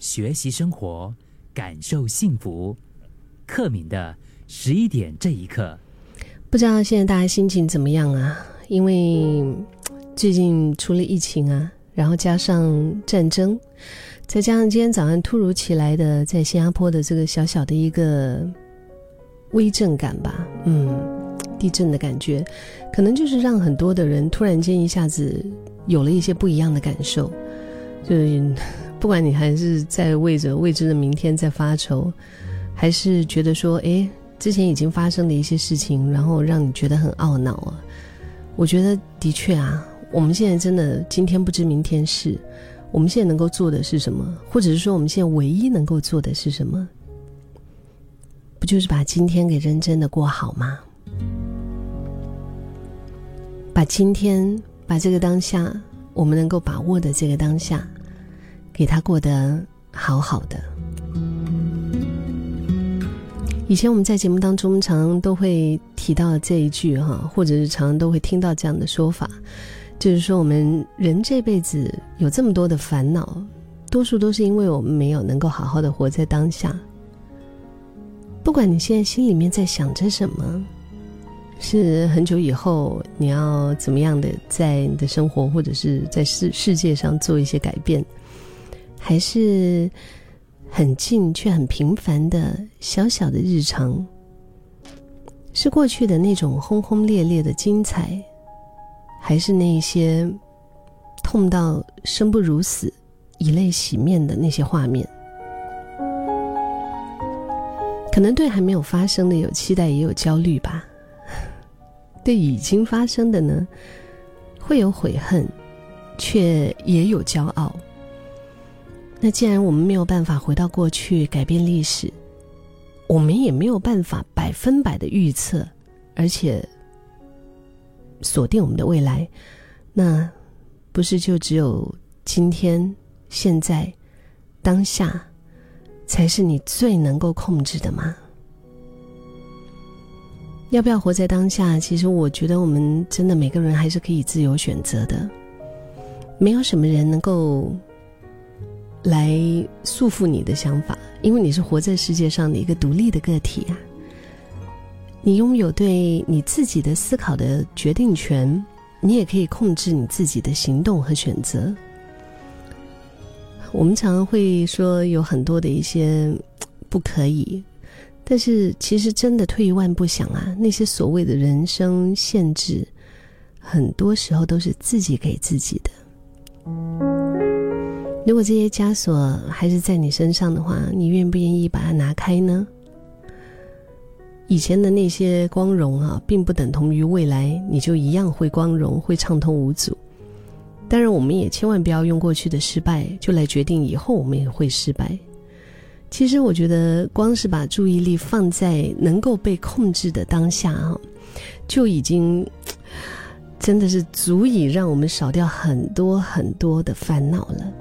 学习生活，感受幸福。克敏的十一点这一刻，不知道现在大家心情怎么样啊？因为最近除了疫情啊，然后加上战争，再加上今天早上突如其来的在新加坡的这个小小的一个微震感吧，嗯，地震的感觉，可能就是让很多的人突然间一下子有了一些不一样的感受，就是。不管你还是在为着未知的明天在发愁，还是觉得说，哎，之前已经发生的一些事情，然后让你觉得很懊恼啊。我觉得的确啊，我们现在真的今天不知明天事，我们现在能够做的是什么？或者是说，我们现在唯一能够做的是什么？不就是把今天给认真的过好吗？把今天，把这个当下，我们能够把握的这个当下。给他过得好好的。以前我们在节目当中常都会提到这一句哈，或者是常都会听到这样的说法，就是说我们人这辈子有这么多的烦恼，多数都是因为我们没有能够好好的活在当下。不管你现在心里面在想着什么，是很久以后你要怎么样的在你的生活或者是在世世界上做一些改变。还是很近却很平凡的小小的日常，是过去的那种轰轰烈烈的精彩，还是那些痛到生不如死、以泪洗面的那些画面？可能对还没有发生的有期待，也有焦虑吧；对已经发生的呢，会有悔恨，却也有骄傲。那既然我们没有办法回到过去改变历史，我们也没有办法百分百的预测，而且锁定我们的未来，那不是就只有今天、现在、当下，才是你最能够控制的吗？要不要活在当下？其实我觉得我们真的每个人还是可以自由选择的，没有什么人能够。来束缚你的想法，因为你是活在世界上的一个独立的个体啊。你拥有对你自己的思考的决定权，你也可以控制你自己的行动和选择。我们常会说有很多的一些不可以，但是其实真的退一万步想啊，那些所谓的人生限制，很多时候都是自己给自己的。如果这些枷锁还是在你身上的话，你愿不愿意把它拿开呢？以前的那些光荣啊，并不等同于未来你就一样会光荣、会畅通无阻。当然，我们也千万不要用过去的失败就来决定以后我们也会失败。其实，我觉得光是把注意力放在能够被控制的当下啊，就已经真的是足以让我们少掉很多很多的烦恼了。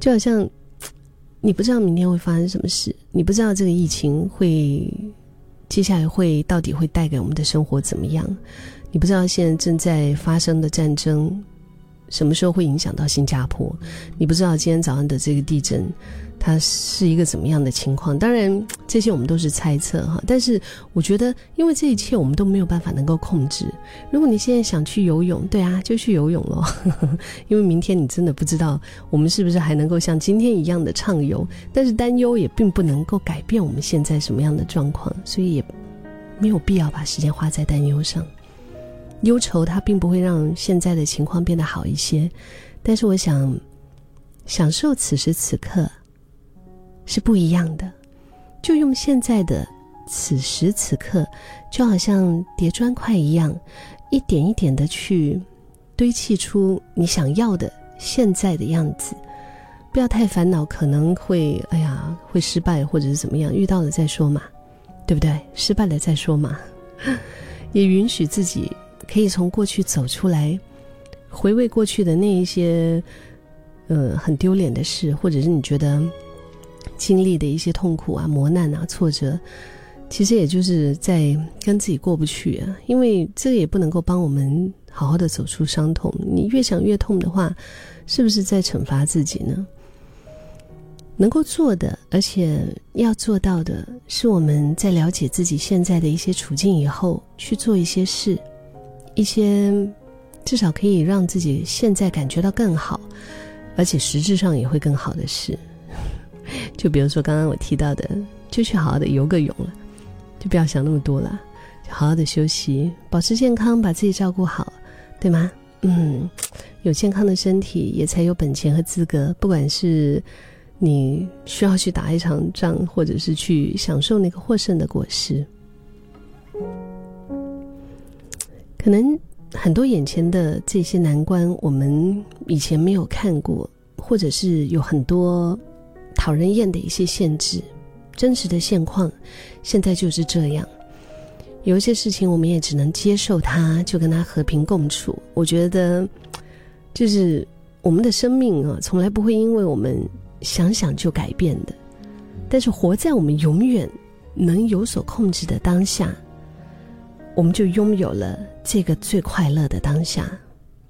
就好像，你不知道明天会发生什么事，你不知道这个疫情会接下来会到底会带给我们的生活怎么样，你不知道现在正在发生的战争什么时候会影响到新加坡，你不知道今天早上的这个地震。它是一个怎么样的情况？当然，这些我们都是猜测哈。但是，我觉得，因为这一切我们都没有办法能够控制。如果你现在想去游泳，对啊，就去游泳咯。因为明天你真的不知道我们是不是还能够像今天一样的畅游。但是，担忧也并不能够改变我们现在什么样的状况，所以也没有必要把时间花在担忧上。忧愁它并不会让现在的情况变得好一些。但是，我想享受此时此刻。是不一样的，就用现在的此时此刻，就好像叠砖块一样，一点一点的去堆砌出你想要的现在的样子。不要太烦恼，可能会哎呀会失败，或者是怎么样，遇到了再说嘛，对不对？失败了再说嘛，也允许自己可以从过去走出来，回味过去的那一些呃很丢脸的事，或者是你觉得。经历的一些痛苦啊、磨难啊、挫折，其实也就是在跟自己过不去啊。因为这个也不能够帮我们好好的走出伤痛。你越想越痛的话，是不是在惩罚自己呢？能够做的，而且要做到的，是我们在了解自己现在的一些处境以后，去做一些事，一些至少可以让自己现在感觉到更好，而且实质上也会更好的事。就比如说刚刚我提到的，就去好好的游个泳了，就不要想那么多了，就好好的休息，保持健康，把自己照顾好，对吗？嗯，有健康的身体，也才有本钱和资格，不管是。你需要去打一场仗，或者是去享受那个获胜的果实。可能很多眼前的这些难关，我们以前没有看过，或者是有很多讨人厌的一些限制。真实的现况，现在就是这样。有一些事情，我们也只能接受它，就跟它和平共处。我觉得，就是我们的生命啊，从来不会因为我们。想想就改变的，但是活在我们永远能有所控制的当下，我们就拥有了这个最快乐的当下。